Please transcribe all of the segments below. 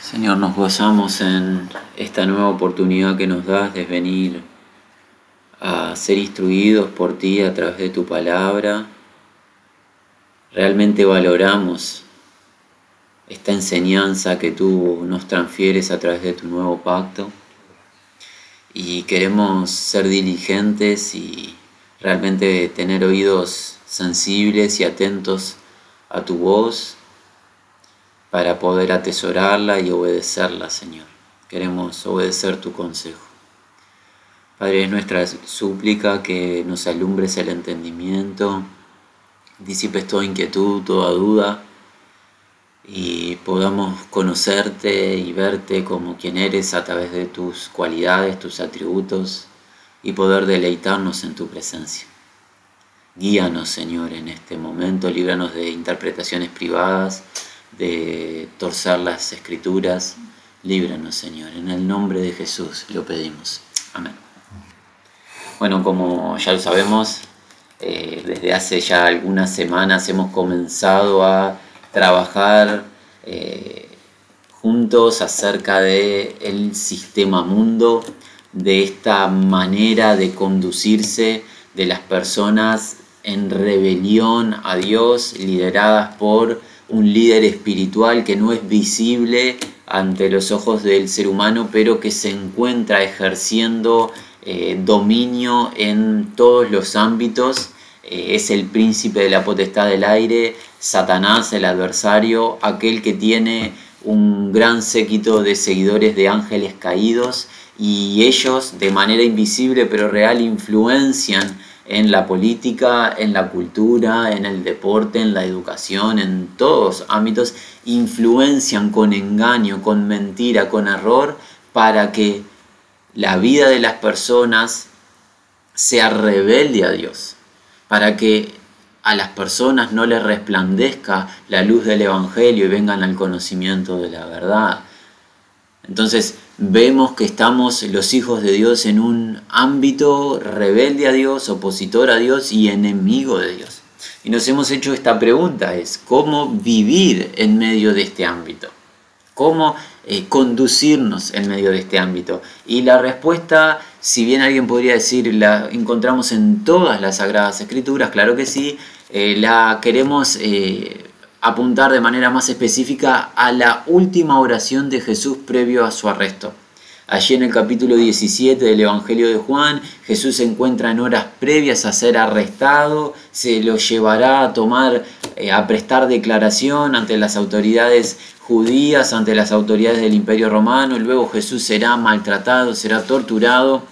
Señor, nos gozamos en esta nueva oportunidad que nos das de venir a ser instruidos por ti a través de tu palabra. Realmente valoramos esta enseñanza que tú nos transfieres a través de tu nuevo pacto y queremos ser diligentes y realmente tener oídos sensibles y atentos a tu voz para poder atesorarla y obedecerla, Señor. Queremos obedecer tu consejo. Padre, es nuestra súplica que nos alumbres el entendimiento, disipes toda inquietud, toda duda y podamos conocerte y verte como quien eres a través de tus cualidades, tus atributos y poder deleitarnos en tu presencia. Guíanos, Señor, en este momento, líbranos de interpretaciones privadas, de torcer las escrituras. Líbranos, Señor. En el nombre de Jesús lo pedimos. Amén. Bueno, como ya lo sabemos, eh, desde hace ya algunas semanas hemos comenzado a trabajar eh, juntos acerca del el sistema mundo, de esta manera de conducirse de las personas en rebelión a Dios, lideradas por un líder espiritual que no es visible ante los ojos del ser humano, pero que se encuentra ejerciendo eh, dominio en todos los ámbitos. Eh, es el príncipe de la potestad del aire, Satanás, el adversario, aquel que tiene un gran séquito de seguidores de ángeles caídos y ellos de manera invisible pero real influencian en la política, en la cultura, en el deporte, en la educación, en todos ámbitos, influencian con engaño, con mentira, con error, para que la vida de las personas sea rebelde a Dios, para que a las personas no les resplandezca la luz del Evangelio y vengan al conocimiento de la verdad. Entonces, vemos que estamos los hijos de Dios en un ámbito rebelde a Dios, opositor a Dios y enemigo de Dios. Y nos hemos hecho esta pregunta, es cómo vivir en medio de este ámbito, cómo eh, conducirnos en medio de este ámbito. Y la respuesta, si bien alguien podría decir, la encontramos en todas las Sagradas Escrituras, claro que sí, eh, la queremos eh, apuntar de manera más específica a la última oración de Jesús previo a su arresto. Allí en el capítulo 17 del Evangelio de Juan, Jesús se encuentra en horas previas a ser arrestado, se lo llevará a tomar, eh, a prestar declaración ante las autoridades judías, ante las autoridades del Imperio Romano, luego Jesús será maltratado, será torturado,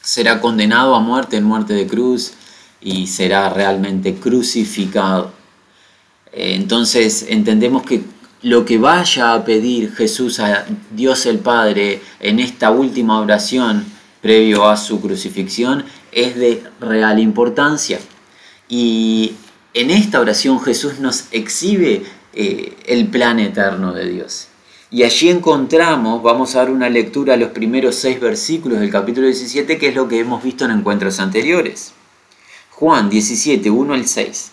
será condenado a muerte en muerte de cruz y será realmente crucificado. Eh, entonces entendemos que lo que vaya a pedir Jesús a Dios el Padre en esta última oración previo a su crucifixión es de real importancia. Y en esta oración Jesús nos exhibe eh, el plan eterno de Dios. Y allí encontramos, vamos a dar una lectura a los primeros seis versículos del capítulo 17, que es lo que hemos visto en encuentros anteriores. Juan 17, 1 al 6.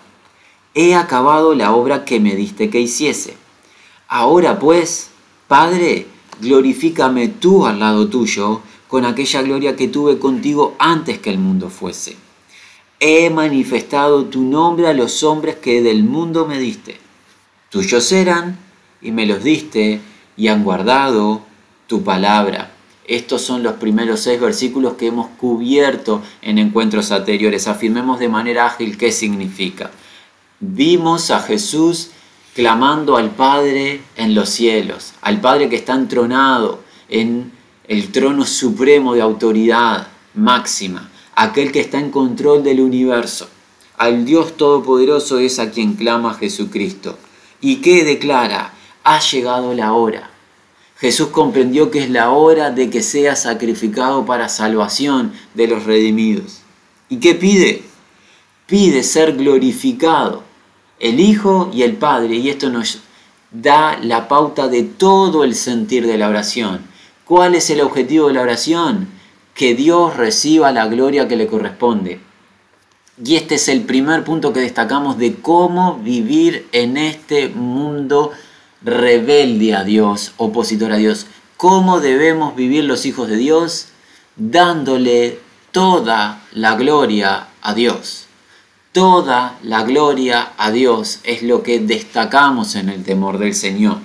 he acabado la obra que me diste que hiciese. Ahora pues, Padre, glorifícame tú al lado tuyo con aquella gloria que tuve contigo antes que el mundo fuese. He manifestado tu nombre a los hombres que del mundo me diste. Tuyos eran y me los diste y han guardado tu palabra. Estos son los primeros seis versículos que hemos cubierto en encuentros anteriores. Afirmemos de manera ágil qué significa. Vimos a Jesús clamando al Padre en los cielos, al Padre que está entronado en el trono supremo de autoridad máxima, aquel que está en control del universo. Al Dios Todopoderoso es a quien clama Jesucristo. ¿Y qué declara? ha llegado la hora. Jesús comprendió que es la hora de que sea sacrificado para salvación de los redimidos. ¿Y qué pide? Pide ser glorificado el Hijo y el Padre. Y esto nos da la pauta de todo el sentir de la oración. ¿Cuál es el objetivo de la oración? Que Dios reciba la gloria que le corresponde. Y este es el primer punto que destacamos de cómo vivir en este mundo rebelde a Dios, opositor a Dios. ¿Cómo debemos vivir los hijos de Dios? Dándole toda la gloria a Dios. Toda la gloria a Dios es lo que destacamos en el temor del Señor.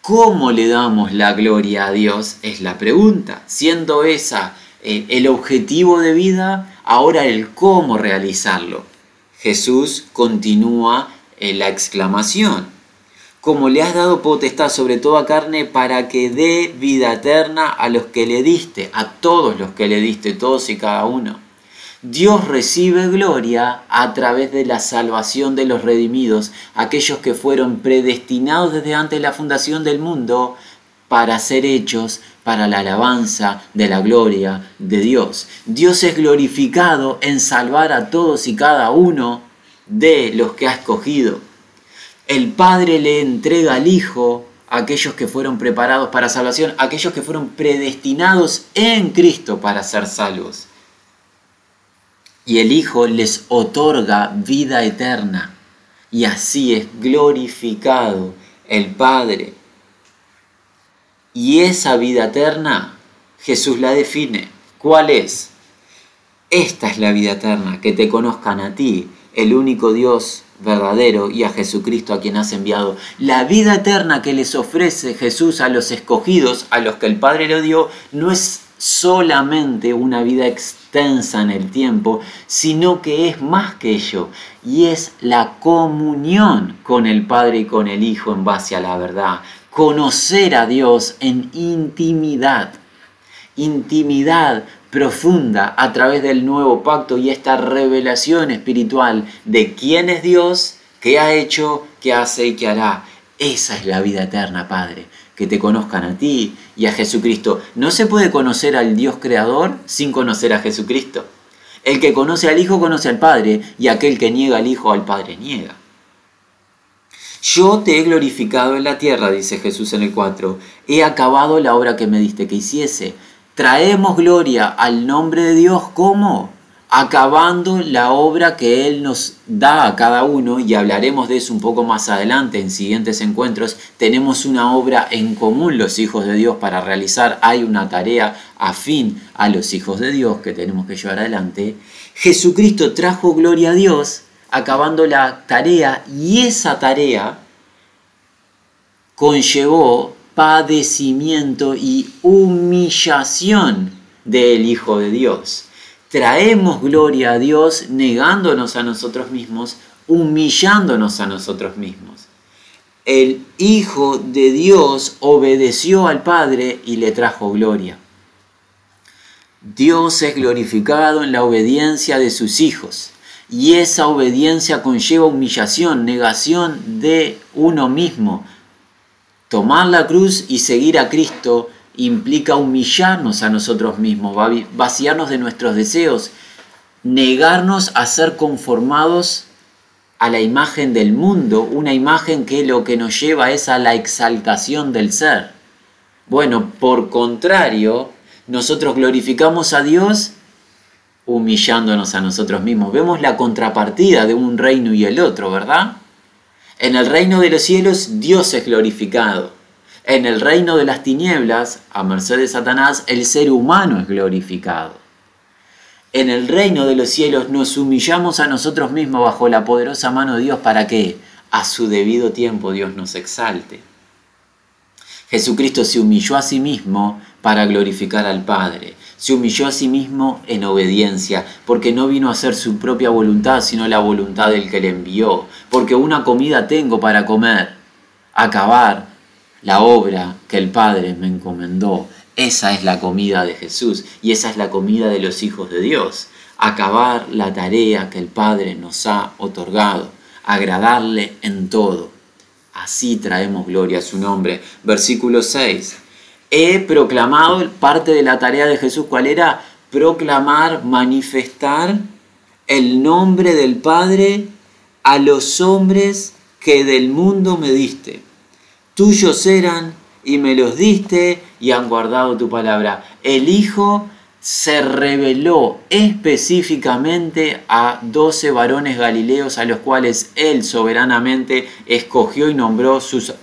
¿Cómo le damos la gloria a Dios? Es la pregunta. Siendo esa eh, el objetivo de vida, ahora el cómo realizarlo. Jesús continúa en la exclamación como le has dado potestad sobre toda carne para que dé vida eterna a los que le diste, a todos los que le diste, todos y cada uno. Dios recibe gloria a través de la salvación de los redimidos, aquellos que fueron predestinados desde antes de la fundación del mundo para ser hechos para la alabanza de la gloria de Dios. Dios es glorificado en salvar a todos y cada uno de los que ha escogido el Padre le entrega al Hijo aquellos que fueron preparados para salvación, aquellos que fueron predestinados en Cristo para ser salvos. Y el Hijo les otorga vida eterna. Y así es glorificado el Padre. Y esa vida eterna Jesús la define. ¿Cuál es? Esta es la vida eterna, que te conozcan a ti, el único Dios verdadero y a Jesucristo a quien has enviado. La vida eterna que les ofrece Jesús a los escogidos, a los que el Padre le dio, no es solamente una vida extensa en el tiempo, sino que es más que ello, y es la comunión con el Padre y con el Hijo en base a la verdad, conocer a Dios en intimidad, intimidad profunda a través del nuevo pacto y esta revelación espiritual de quién es Dios, qué ha hecho, qué hace y qué hará. Esa es la vida eterna, Padre, que te conozcan a ti y a Jesucristo. No se puede conocer al Dios creador sin conocer a Jesucristo. El que conoce al Hijo conoce al Padre y aquel que niega al Hijo al Padre niega. Yo te he glorificado en la tierra, dice Jesús en el 4. He acabado la obra que me diste que hiciese traemos gloria al nombre de Dios como acabando la obra que Él nos da a cada uno, y hablaremos de eso un poco más adelante en siguientes encuentros, tenemos una obra en común los hijos de Dios para realizar, hay una tarea afín a los hijos de Dios que tenemos que llevar adelante. Jesucristo trajo gloria a Dios acabando la tarea y esa tarea conllevó padecimiento y humillación del Hijo de Dios. Traemos gloria a Dios negándonos a nosotros mismos, humillándonos a nosotros mismos. El Hijo de Dios obedeció al Padre y le trajo gloria. Dios es glorificado en la obediencia de sus hijos y esa obediencia conlleva humillación, negación de uno mismo, Tomar la cruz y seguir a Cristo implica humillarnos a nosotros mismos, vaciarnos de nuestros deseos, negarnos a ser conformados a la imagen del mundo, una imagen que lo que nos lleva es a la exaltación del ser. Bueno, por contrario, nosotros glorificamos a Dios humillándonos a nosotros mismos. Vemos la contrapartida de un reino y el otro, ¿verdad? En el reino de los cielos Dios es glorificado. En el reino de las tinieblas, a merced de Satanás, el ser humano es glorificado. En el reino de los cielos nos humillamos a nosotros mismos bajo la poderosa mano de Dios para que a su debido tiempo Dios nos exalte. Jesucristo se humilló a sí mismo para glorificar al Padre se humilló a sí mismo en obediencia, porque no vino a hacer su propia voluntad, sino la voluntad del que le envió, porque una comida tengo para comer, acabar la obra que el Padre me encomendó. Esa es la comida de Jesús y esa es la comida de los hijos de Dios, acabar la tarea que el Padre nos ha otorgado, agradarle en todo. Así traemos gloria a su nombre. Versículo 6. He proclamado, parte de la tarea de Jesús, ¿cuál era? Proclamar, manifestar el nombre del Padre a los hombres que del mundo me diste. Tuyos eran y me los diste y han guardado tu palabra. El Hijo se reveló específicamente a doce varones galileos a los cuales él soberanamente escogió y nombró sus,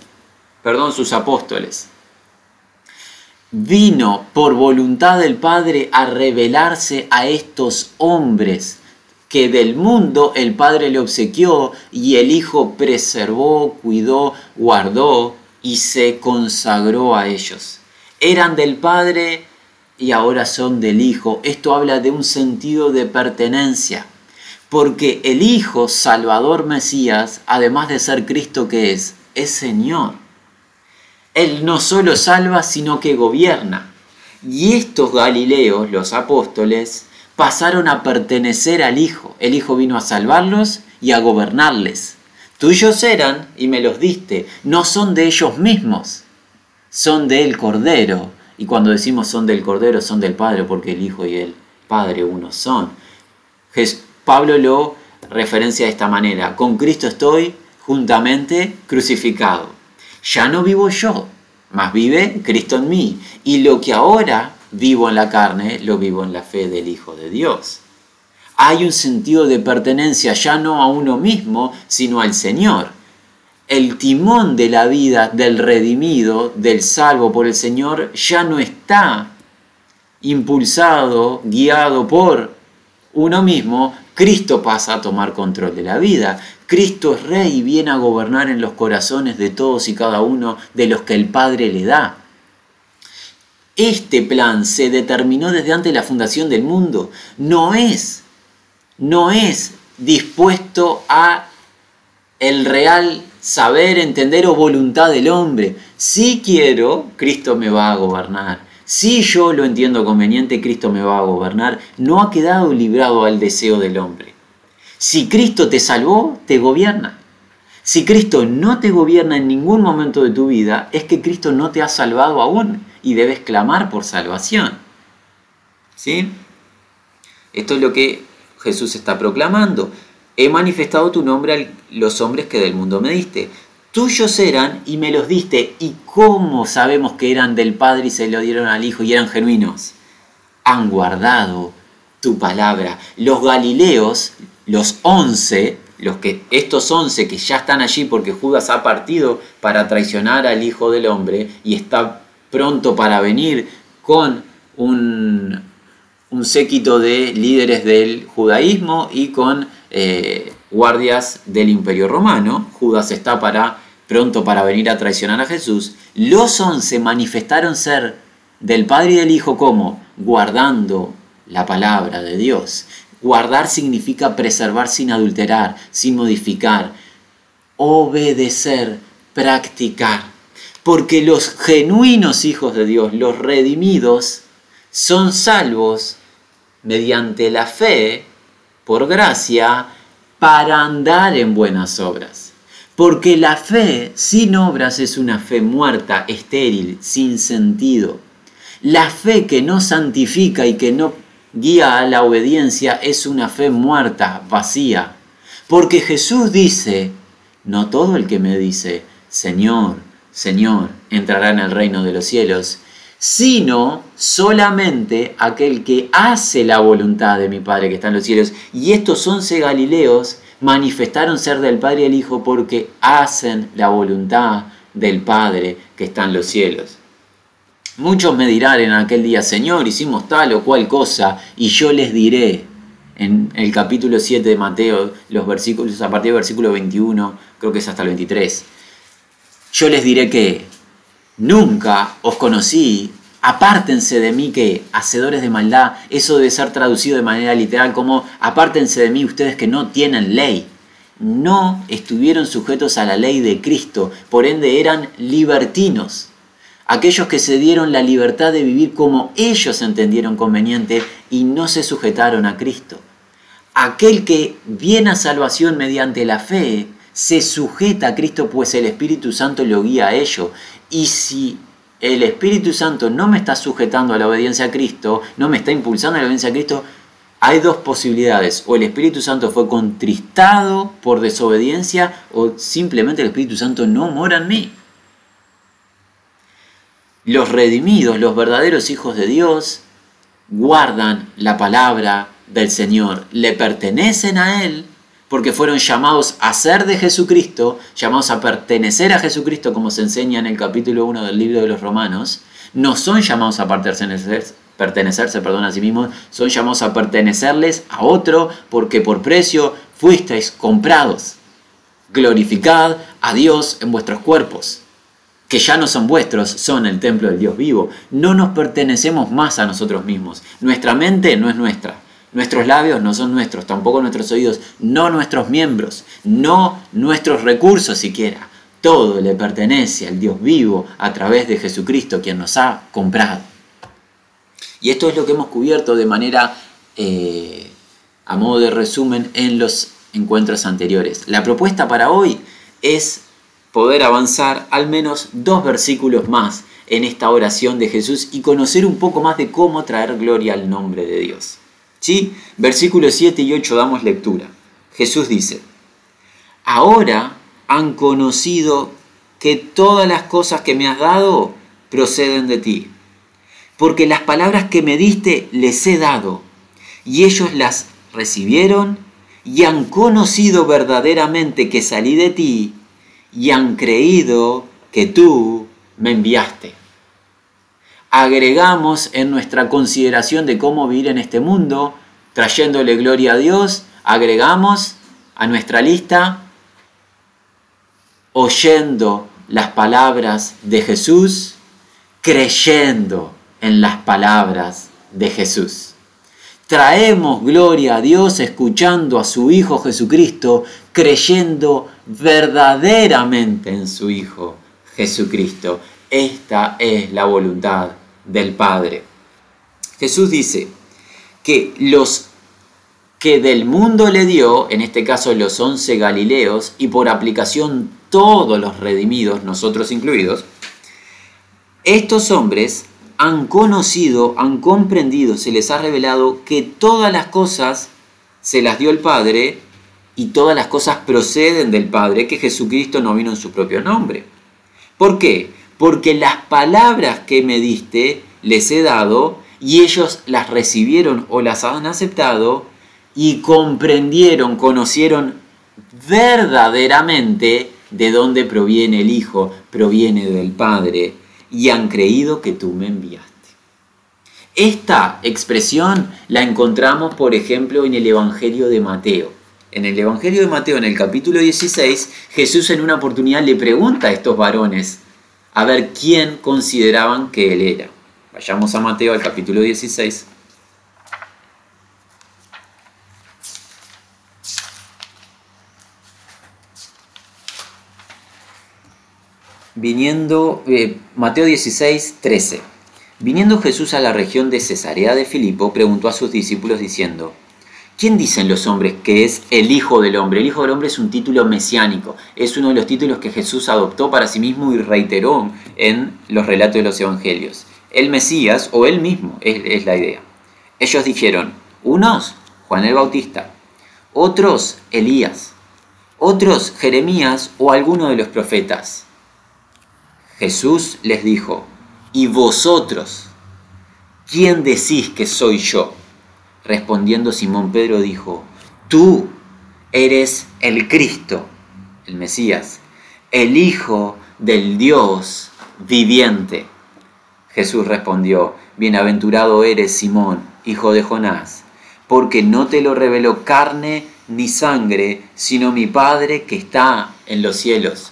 perdón, sus apóstoles. Vino por voluntad del Padre a revelarse a estos hombres que del mundo el Padre le obsequió y el Hijo preservó, cuidó, guardó y se consagró a ellos. Eran del Padre y ahora son del Hijo. Esto habla de un sentido de pertenencia, porque el Hijo, Salvador Mesías, además de ser Cristo que es, es Señor. Él no solo salva, sino que gobierna. Y estos Galileos, los apóstoles, pasaron a pertenecer al Hijo. El Hijo vino a salvarlos y a gobernarles. Tuyos eran y me los diste. No son de ellos mismos, son del Cordero y cuando decimos son del Cordero, son del Padre, porque el Hijo y el Padre uno son. Pablo lo referencia de esta manera, con Cristo estoy juntamente crucificado. Ya no vivo yo, mas vive Cristo en mí. Y lo que ahora vivo en la carne, lo vivo en la fe del Hijo de Dios. Hay un sentido de pertenencia ya no a uno mismo, sino al Señor el timón de la vida del redimido, del salvo por el Señor, ya no está impulsado, guiado por uno mismo, Cristo pasa a tomar control de la vida. Cristo es rey y viene a gobernar en los corazones de todos y cada uno de los que el Padre le da. Este plan se determinó desde antes de la fundación del mundo. No es, no es dispuesto a el real saber, entender o voluntad del hombre. Si quiero, Cristo me va a gobernar. Si yo lo entiendo conveniente, Cristo me va a gobernar. No ha quedado librado al deseo del hombre. Si Cristo te salvó, te gobierna. Si Cristo no te gobierna en ningún momento de tu vida, es que Cristo no te ha salvado aún y debes clamar por salvación. ¿Sí? Esto es lo que Jesús está proclamando he manifestado tu nombre a los hombres que del mundo me diste. Tuyos eran y me los diste. ¿Y cómo sabemos que eran del Padre y se lo dieron al Hijo y eran genuinos? Han guardado tu palabra. Los Galileos, los once, los que, estos once que ya están allí porque Judas ha partido para traicionar al Hijo del Hombre y está pronto para venir con un, un séquito de líderes del judaísmo y con eh, guardias del imperio romano. Judas está para, pronto para venir a traicionar a Jesús. Los once manifestaron ser del Padre y del Hijo como guardando la palabra de Dios. Guardar significa preservar sin adulterar, sin modificar, obedecer, practicar. Porque los genuinos hijos de Dios, los redimidos, son salvos mediante la fe por gracia para andar en buenas obras. Porque la fe sin obras es una fe muerta, estéril, sin sentido. La fe que no santifica y que no guía a la obediencia es una fe muerta, vacía. Porque Jesús dice, no todo el que me dice, Señor, Señor, entrará en el reino de los cielos, sino solamente aquel que hace la voluntad de mi Padre que está en los cielos. Y estos once Galileos manifestaron ser del Padre y el Hijo porque hacen la voluntad del Padre que está en los cielos. Muchos me dirán en aquel día, Señor, hicimos tal o cual cosa, y yo les diré, en el capítulo 7 de Mateo, los versículos, a partir del versículo 21, creo que es hasta el 23, yo les diré que Nunca os conocí, apártense de mí que hacedores de maldad, eso debe ser traducido de manera literal como apártense de mí ustedes que no tienen ley. No estuvieron sujetos a la ley de Cristo, por ende eran libertinos. Aquellos que se dieron la libertad de vivir como ellos entendieron conveniente y no se sujetaron a Cristo. Aquel que viene a salvación mediante la fe se sujeta a Cristo pues el Espíritu Santo lo guía a ello. Y si el Espíritu Santo no me está sujetando a la obediencia a Cristo, no me está impulsando a la obediencia a Cristo, hay dos posibilidades. O el Espíritu Santo fue contristado por desobediencia o simplemente el Espíritu Santo no mora en mí. Los redimidos, los verdaderos hijos de Dios, guardan la palabra del Señor, le pertenecen a Él porque fueron llamados a ser de Jesucristo, llamados a pertenecer a Jesucristo, como se enseña en el capítulo 1 del libro de los Romanos, no son llamados a pertenecerse, pertenecerse perdón, a sí mismos, son llamados a pertenecerles a otro, porque por precio fuisteis comprados. Glorificad a Dios en vuestros cuerpos, que ya no son vuestros, son el templo del Dios vivo. No nos pertenecemos más a nosotros mismos. Nuestra mente no es nuestra. Nuestros labios no son nuestros, tampoco nuestros oídos, no nuestros miembros, no nuestros recursos siquiera. Todo le pertenece al Dios vivo a través de Jesucristo, quien nos ha comprado. Y esto es lo que hemos cubierto de manera, eh, a modo de resumen, en los encuentros anteriores. La propuesta para hoy es poder avanzar al menos dos versículos más en esta oración de Jesús y conocer un poco más de cómo traer gloria al nombre de Dios. ¿Sí? Versículos 7 y 8 damos lectura. Jesús dice, ahora han conocido que todas las cosas que me has dado proceden de ti, porque las palabras que me diste les he dado, y ellos las recibieron y han conocido verdaderamente que salí de ti, y han creído que tú me enviaste agregamos en nuestra consideración de cómo vivir en este mundo, trayéndole gloria a Dios, agregamos a nuestra lista oyendo las palabras de Jesús, creyendo en las palabras de Jesús. Traemos gloria a Dios escuchando a su Hijo Jesucristo, creyendo verdaderamente en su Hijo Jesucristo. Esta es la voluntad del Padre. Jesús dice que los que del mundo le dio, en este caso los once Galileos, y por aplicación todos los redimidos, nosotros incluidos, estos hombres han conocido, han comprendido, se les ha revelado que todas las cosas se las dio el Padre y todas las cosas proceden del Padre, que Jesucristo no vino en su propio nombre. ¿Por qué? Porque las palabras que me diste les he dado y ellos las recibieron o las han aceptado y comprendieron, conocieron verdaderamente de dónde proviene el Hijo, proviene del Padre y han creído que tú me enviaste. Esta expresión la encontramos, por ejemplo, en el Evangelio de Mateo. En el Evangelio de Mateo, en el capítulo 16, Jesús en una oportunidad le pregunta a estos varones, a ver quién consideraban que él era. Vayamos a Mateo al capítulo 16. Viniendo, eh, Mateo 16, 13. Viniendo Jesús a la región de Cesarea de Filipo, preguntó a sus discípulos diciendo, ¿Quién dicen los hombres que es el Hijo del Hombre? El Hijo del Hombre es un título mesiánico, es uno de los títulos que Jesús adoptó para sí mismo y reiteró en los relatos de los Evangelios. El Mesías o él mismo es, la idea. Ellos dijeron, unos Juan el Bautista, otros Elías, otros Jeremías o alguno de los profetas. Jesús les dijo, ¿y vosotros? ¿Quién decís que soy yo? Respondiendo Simón Pedro dijo, tú eres el Cristo, el Mesías, el Hijo del Dios viviente. Jesús respondió, bienaventurado eres Simón, hijo de Jonás, porque no te lo reveló carne ni sangre, sino mi Padre que está en los cielos.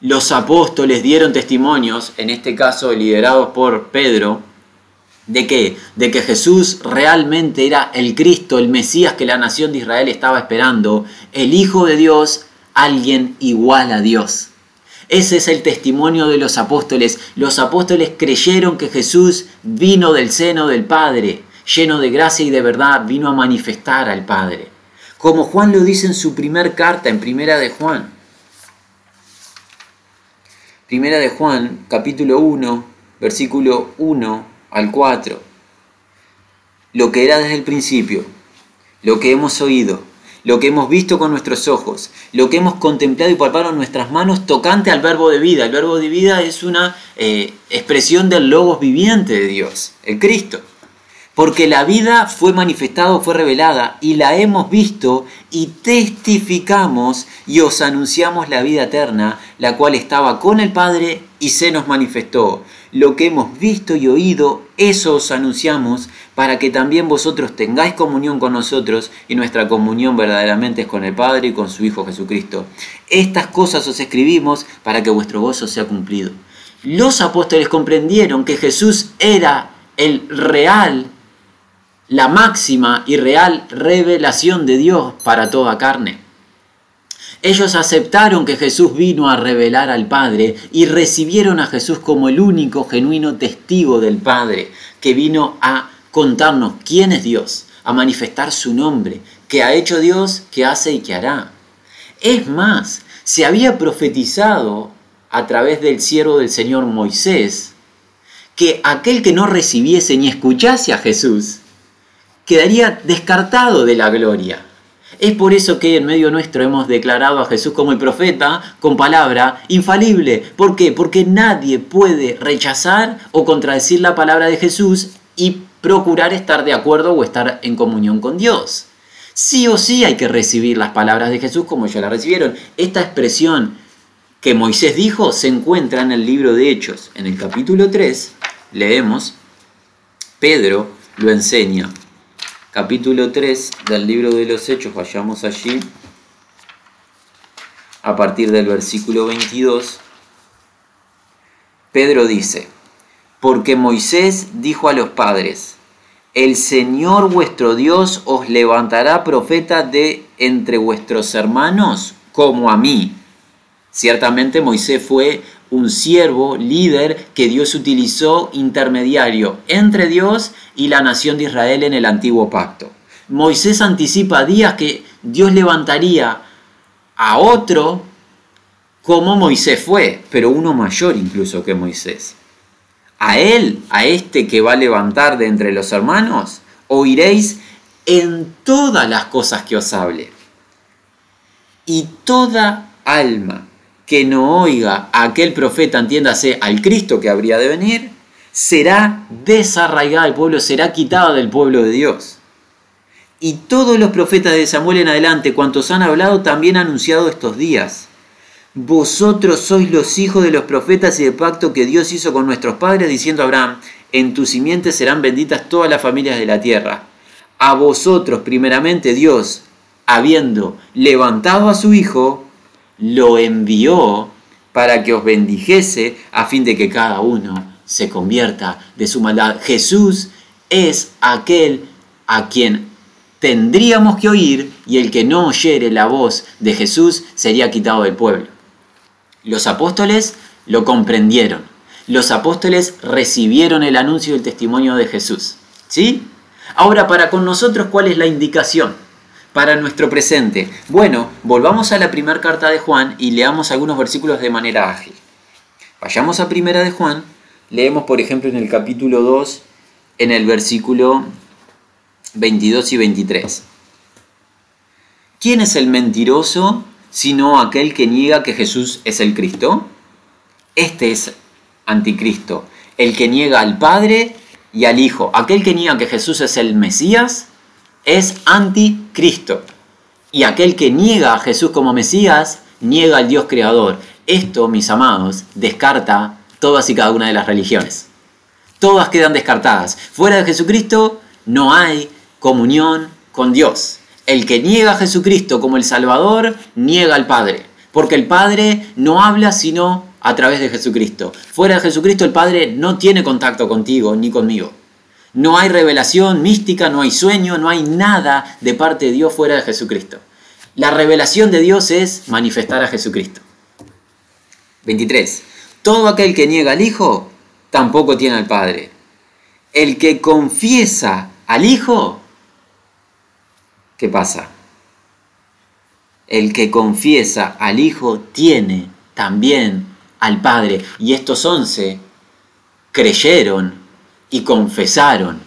Los apóstoles dieron testimonios, en este caso liderados por Pedro, ¿De qué? De que Jesús realmente era el Cristo, el Mesías que la nación de Israel estaba esperando, el Hijo de Dios, alguien igual a Dios. Ese es el testimonio de los apóstoles. Los apóstoles creyeron que Jesús vino del seno del Padre, lleno de gracia y de verdad, vino a manifestar al Padre. como Juan lo dice en su primer carta, en Primera de Juan. Primera de Juan, capítulo 1, versículo 1 al 4. Lo que era desde el principio, lo que hemos oído, lo que hemos visto con nuestros ojos, lo que hemos contemplado y palpado nuestras manos tocante al verbo de vida. El verbo de vida es una eh, expresión del logos viviente de Dios, el Cristo. Porque la vida fue manifestada, fue revelada, y la hemos visto y testificamos y os anunciamos la vida eterna, la cual estaba con el Padre y se nos manifestó. Lo que hemos visto y oído, eso os anunciamos, para que también vosotros tengáis comunión con nosotros, y nuestra comunión verdaderamente es con el Padre y con su Hijo Jesucristo. Estas cosas os escribimos para que vuestro gozo sea cumplido. Los apóstoles comprendieron que Jesús era el real la máxima y real revelación de Dios para toda carne. Ellos aceptaron que Jesús vino a revelar al Padre y recibieron a Jesús como el único genuino testigo del Padre, que vino a contarnos quién es Dios, a manifestar su nombre, que ha hecho Dios, que hace y que hará. Es más, se había profetizado a través del siervo del Señor Moisés que aquel que no recibiese ni escuchase a Jesús quedaría descartado de la gloria. Es por eso que en medio nuestro hemos declarado a Jesús como el profeta con palabra infalible. ¿Por qué? Porque nadie puede rechazar o contradecir la palabra de Jesús y procurar estar de acuerdo o estar en comunión con Dios. Sí o sí hay que recibir las palabras de Jesús como ellos las recibieron. Esta expresión que Moisés dijo se encuentra en el libro de Hechos. En el capítulo 3 leemos, Pedro lo enseña capítulo 3 del libro de los Hechos, vayamos allí, a partir del versículo 22, Pedro dice, porque Moisés dijo a los padres, el Señor vuestro Dios os levantará profeta de entre vuestros hermanos como a mí. Ciertamente Moisés fue un siervo, líder que Dios utilizó intermediario entre Dios y la nación de Israel en el antiguo pacto. Moisés anticipa días que Dios levantaría a otro como Moisés fue, pero uno mayor incluso que Moisés. A él, a este que va a levantar de entre los hermanos, oiréis en todas las cosas que os hable. Y toda alma que no oiga a aquel profeta, entiéndase, al Cristo que habría de venir, será desarraigada del pueblo, será quitada del pueblo de Dios. Y todos los profetas de Samuel en adelante, cuantos han hablado, también han anunciado estos días. Vosotros sois los hijos de los profetas y del pacto que Dios hizo con nuestros padres, diciendo a Abraham, en tu simiente serán benditas todas las familias de la tierra. A vosotros, primeramente Dios, habiendo levantado a su Hijo, lo envió para que os bendijese a fin de que cada uno se convierta de su maldad. Jesús es aquel a quien tendríamos que oír y el que no oyere la voz de Jesús sería quitado del pueblo. Los apóstoles lo comprendieron. Los apóstoles recibieron el anuncio y el testimonio de Jesús. ¿Sí? Ahora, para con nosotros, ¿cuál es la indicación? Para nuestro presente. Bueno, volvamos a la primera carta de Juan y leamos algunos versículos de manera ágil. Vayamos a primera de Juan, leemos por ejemplo en el capítulo 2, en el versículo 22 y 23. ¿Quién es el mentiroso sino aquel que niega que Jesús es el Cristo? Este es anticristo, el que niega al Padre y al Hijo. Aquel que niega que Jesús es el Mesías es anticristo. Y aquel que niega a Jesús como Mesías, niega al Dios creador. Esto, mis amados, descarta todas y cada una de las religiones. Todas quedan descartadas. Fuera de Jesucristo no hay comunión con Dios. El que niega a Jesucristo como el Salvador, niega al Padre. Porque el Padre no habla sino a través de Jesucristo. Fuera de Jesucristo el Padre no tiene contacto contigo ni conmigo. No hay revelación mística, no hay sueño, no hay nada de parte de Dios fuera de Jesucristo. La revelación de Dios es manifestar a Jesucristo. 23. Todo aquel que niega al Hijo, tampoco tiene al Padre. El que confiesa al Hijo, ¿qué pasa? el que confiesa al Hijo tiene también al Padre. Y estos once creyeron y confesaron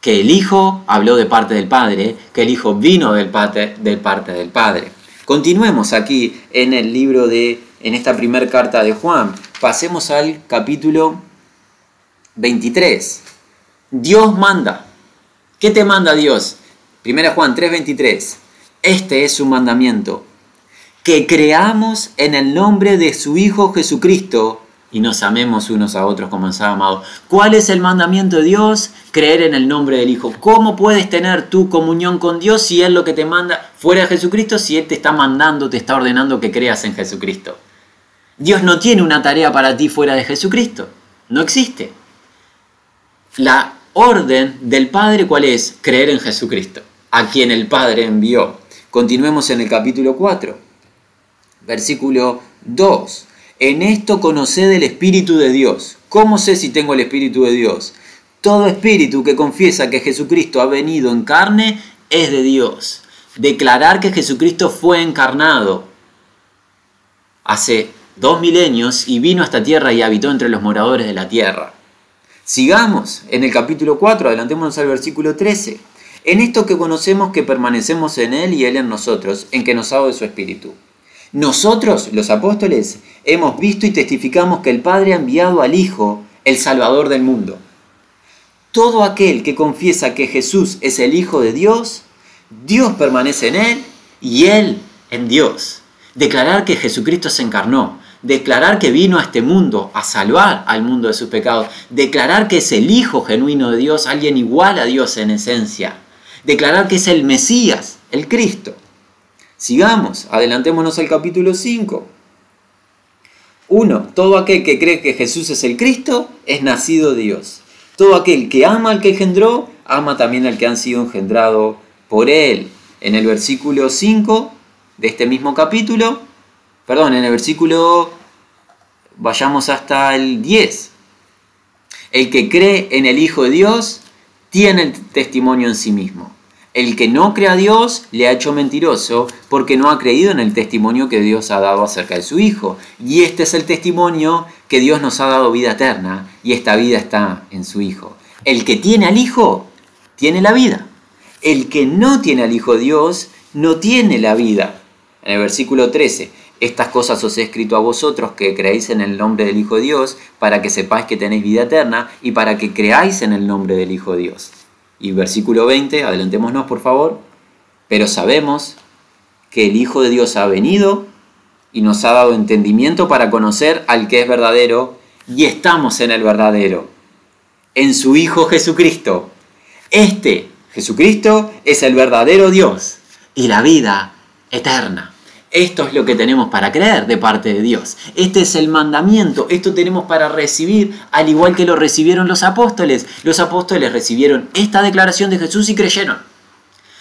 que el Hijo habló de parte del Padre, que el Hijo vino del parte, del parte del Padre. Continuemos aquí en el libro de, en esta primera carta de Juan. Pasemos al capítulo 23. Dios manda. ¿Qué te manda Dios? Primera Juan 3:23. Este es su mandamiento, que creamos en el nombre de su Hijo Jesucristo y nos amemos unos a otros como nos ha amado. ¿Cuál es el mandamiento de Dios? Creer en el nombre del Hijo. ¿Cómo puedes tener tu comunión con Dios si Él lo que te manda fuera de Jesucristo, si Él te está mandando, te está ordenando que creas en Jesucristo? Dios no tiene una tarea para ti fuera de Jesucristo. No existe. La orden del Padre, ¿cuál es? Creer en Jesucristo, a quien el Padre envió. Continuemos en el capítulo 4, versículo 2. En esto conoced el Espíritu de Dios. ¿Cómo sé si tengo el Espíritu de Dios? Todo espíritu que confiesa que Jesucristo ha venido en carne es de Dios. Declarar que Jesucristo fue encarnado hace dos milenios y vino a esta tierra y habitó entre los moradores de la tierra. Sigamos en el capítulo 4, adelantémonos al versículo 13. En esto que conocemos que permanecemos en Él y Él en nosotros, en que nos ha de su Espíritu. Nosotros, los apóstoles, hemos visto y testificamos que el Padre ha enviado al Hijo, el Salvador del mundo. Todo aquel que confiesa que Jesús es el Hijo de Dios, Dios permanece en Él y Él en Dios. Declarar que Jesucristo se encarnó, declarar que vino a este mundo a salvar al mundo de sus pecados, declarar que es el Hijo genuino de Dios, alguien igual a Dios en esencia, declarar que es el Mesías, el Cristo. Sigamos, adelantémonos al capítulo 5. 1. Todo aquel que cree que Jesús es el Cristo es nacido de Dios. Todo aquel que ama al que engendró, ama también al que han sido engendrado por él. En el versículo 5 de este mismo capítulo, perdón, en el versículo, vayamos hasta el 10. El que cree en el Hijo de Dios tiene el testimonio en sí mismo. El que no cree a Dios le ha hecho mentiroso porque no ha creído en el testimonio que Dios ha dado acerca de su Hijo. Y este es el testimonio que Dios nos ha dado vida eterna y esta vida está en su Hijo. El que tiene al Hijo tiene la vida. El que no tiene al Hijo Dios no tiene la vida. En el versículo 13, estas cosas os he escrito a vosotros que creéis en el nombre del Hijo de Dios, para que sepáis que tenéis vida eterna y para que creáis en el nombre del Hijo de Dios. Y versículo 20, adelantémonos por favor. Pero sabemos que el Hijo de Dios ha venido y nos ha dado entendimiento para conocer al que es verdadero y estamos en el verdadero, en su Hijo Jesucristo. Este, Jesucristo, es el verdadero Dios y la vida eterna. Esto es lo que tenemos para creer de parte de Dios. Este es el mandamiento. Esto tenemos para recibir al igual que lo recibieron los apóstoles. Los apóstoles recibieron esta declaración de Jesús y creyeron.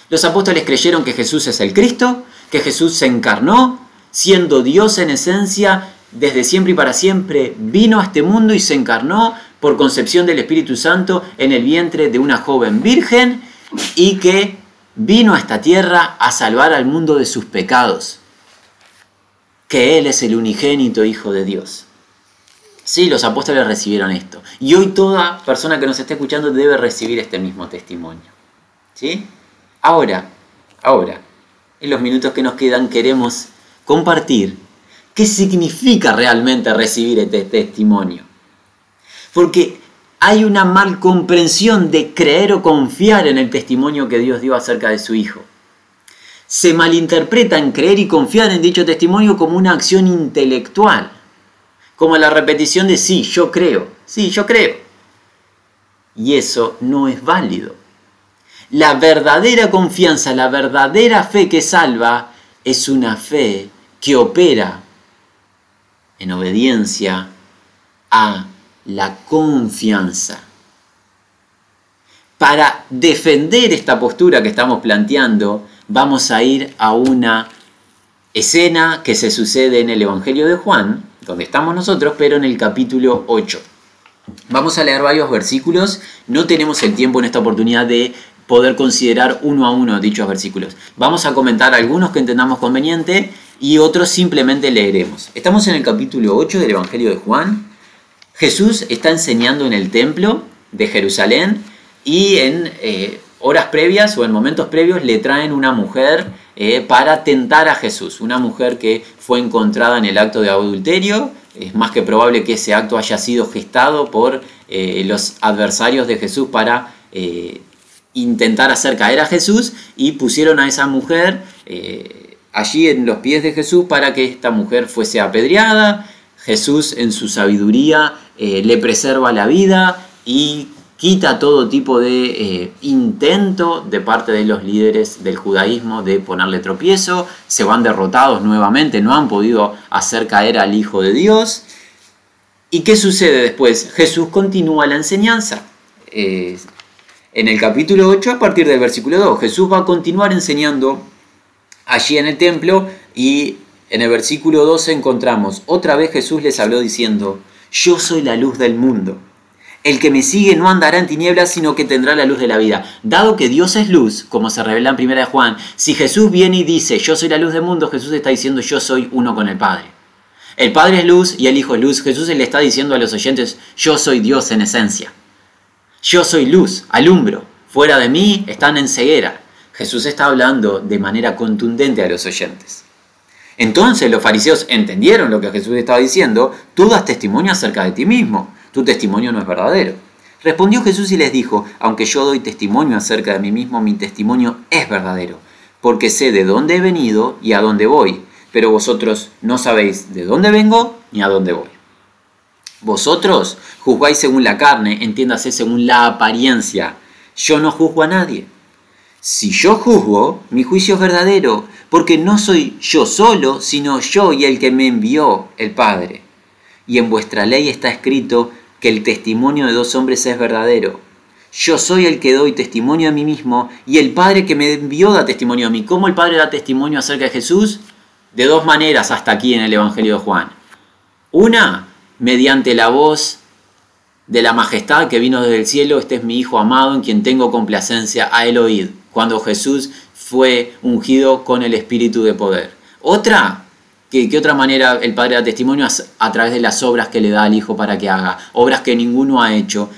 Los apóstoles creyeron que Jesús es el Cristo, que Jesús se encarnó, siendo Dios en esencia, desde siempre y para siempre, vino a este mundo y se encarnó por concepción del Espíritu Santo en el vientre de una joven virgen y que vino a esta tierra a salvar al mundo de sus pecados que Él es el unigénito Hijo de Dios. Sí, los apóstoles recibieron esto. Y hoy toda persona que nos esté escuchando debe recibir este mismo testimonio. ¿Sí? Ahora, ahora, en los minutos que nos quedan queremos compartir qué significa realmente recibir este testimonio. Porque hay una mal comprensión de creer o confiar en el testimonio que Dios dio acerca de su Hijo se malinterpreta en creer y confiar en dicho testimonio como una acción intelectual, como la repetición de sí, yo creo, sí, yo creo. Y eso no es válido. La verdadera confianza, la verdadera fe que salva, es una fe que opera en obediencia a la confianza. Para defender esta postura que estamos planteando, vamos a ir a una escena que se sucede en el Evangelio de Juan, donde estamos nosotros, pero en el capítulo 8. Vamos a leer varios versículos, no tenemos el tiempo en esta oportunidad de poder considerar uno a uno dichos versículos. Vamos a comentar algunos que entendamos conveniente y otros simplemente leeremos. Estamos en el capítulo 8 del Evangelio de Juan. Jesús está enseñando en el templo de Jerusalén y en eh, horas previas o en momentos previos le traen una mujer eh, para tentar a Jesús, una mujer que fue encontrada en el acto de adulterio. Es más que probable que ese acto haya sido gestado por eh, los adversarios de Jesús para intentar hacer caer a Jesús y pusieron a esa mujer allí en los pies de Jesús para que esta mujer fuese apedreada. Jesús en su sabiduría le preserva la vida y quita todo tipo de eh, intento de parte de los líderes del judaísmo de ponerle tropiezo, se van derrotados nuevamente, no han podido hacer caer al Hijo de Dios. ¿Y qué sucede después? Jesús continúa la enseñanza. en el capítulo 8, a partir del versículo 2, Jesús va a continuar enseñando allí en el templo y en el versículo 12 encontramos, otra vez Jesús les habló diciendo, yo soy la luz del mundo. El que me sigue no andará en tinieblas, sino que tendrá la luz de la vida. Dado que Dios es luz, como se revela en 1 Juan, si Jesús viene y dice, yo soy la luz del mundo, Jesús está diciendo, yo soy uno con el Padre. El Padre es luz y el Hijo es luz. Jesús le está diciendo a los oyentes, yo soy Dios en esencia. Yo soy luz, alumbro. Fuera de mí están en ceguera. Jesús está hablando de manera contundente a los oyentes. Entonces los fariseos entendieron lo que Jesús estaba diciendo, tú das testimonio acerca de ti mismo tu testimonio no es verdadero. Respondió Jesús y les dijo, aunque yo doy testimonio acerca de mí mismo, mi testimonio es verdadero, porque sé de dónde he venido y a dónde voy, pero vosotros no sabéis de dónde vengo ni a dónde voy. Vosotros juzgáis según la carne, entiéndase según la apariencia. Yo no juzgo a nadie. Si yo juzgo, mi juicio es verdadero, porque no soy yo solo, sino yo y el que me envió, el Padre. Y en vuestra ley está escrito que el testimonio de dos hombres es verdadero. Yo soy el que doy testimonio a mí mismo y el Padre que me envió da testimonio a mí. ¿Cómo el Padre da testimonio acerca de Jesús? De dos maneras hasta aquí en el Evangelio de Juan. Una, mediante la voz de la majestad que vino desde el cielo, este es mi Hijo amado en quien tengo complacencia, a oíd, cuando Jesús fue ungido con el Espíritu de poder. Otra, ¿Qué, otra manera el Padre da testimonio? A través de las obras que le da al Hijo para que haga, obras que ninguno ha hecho.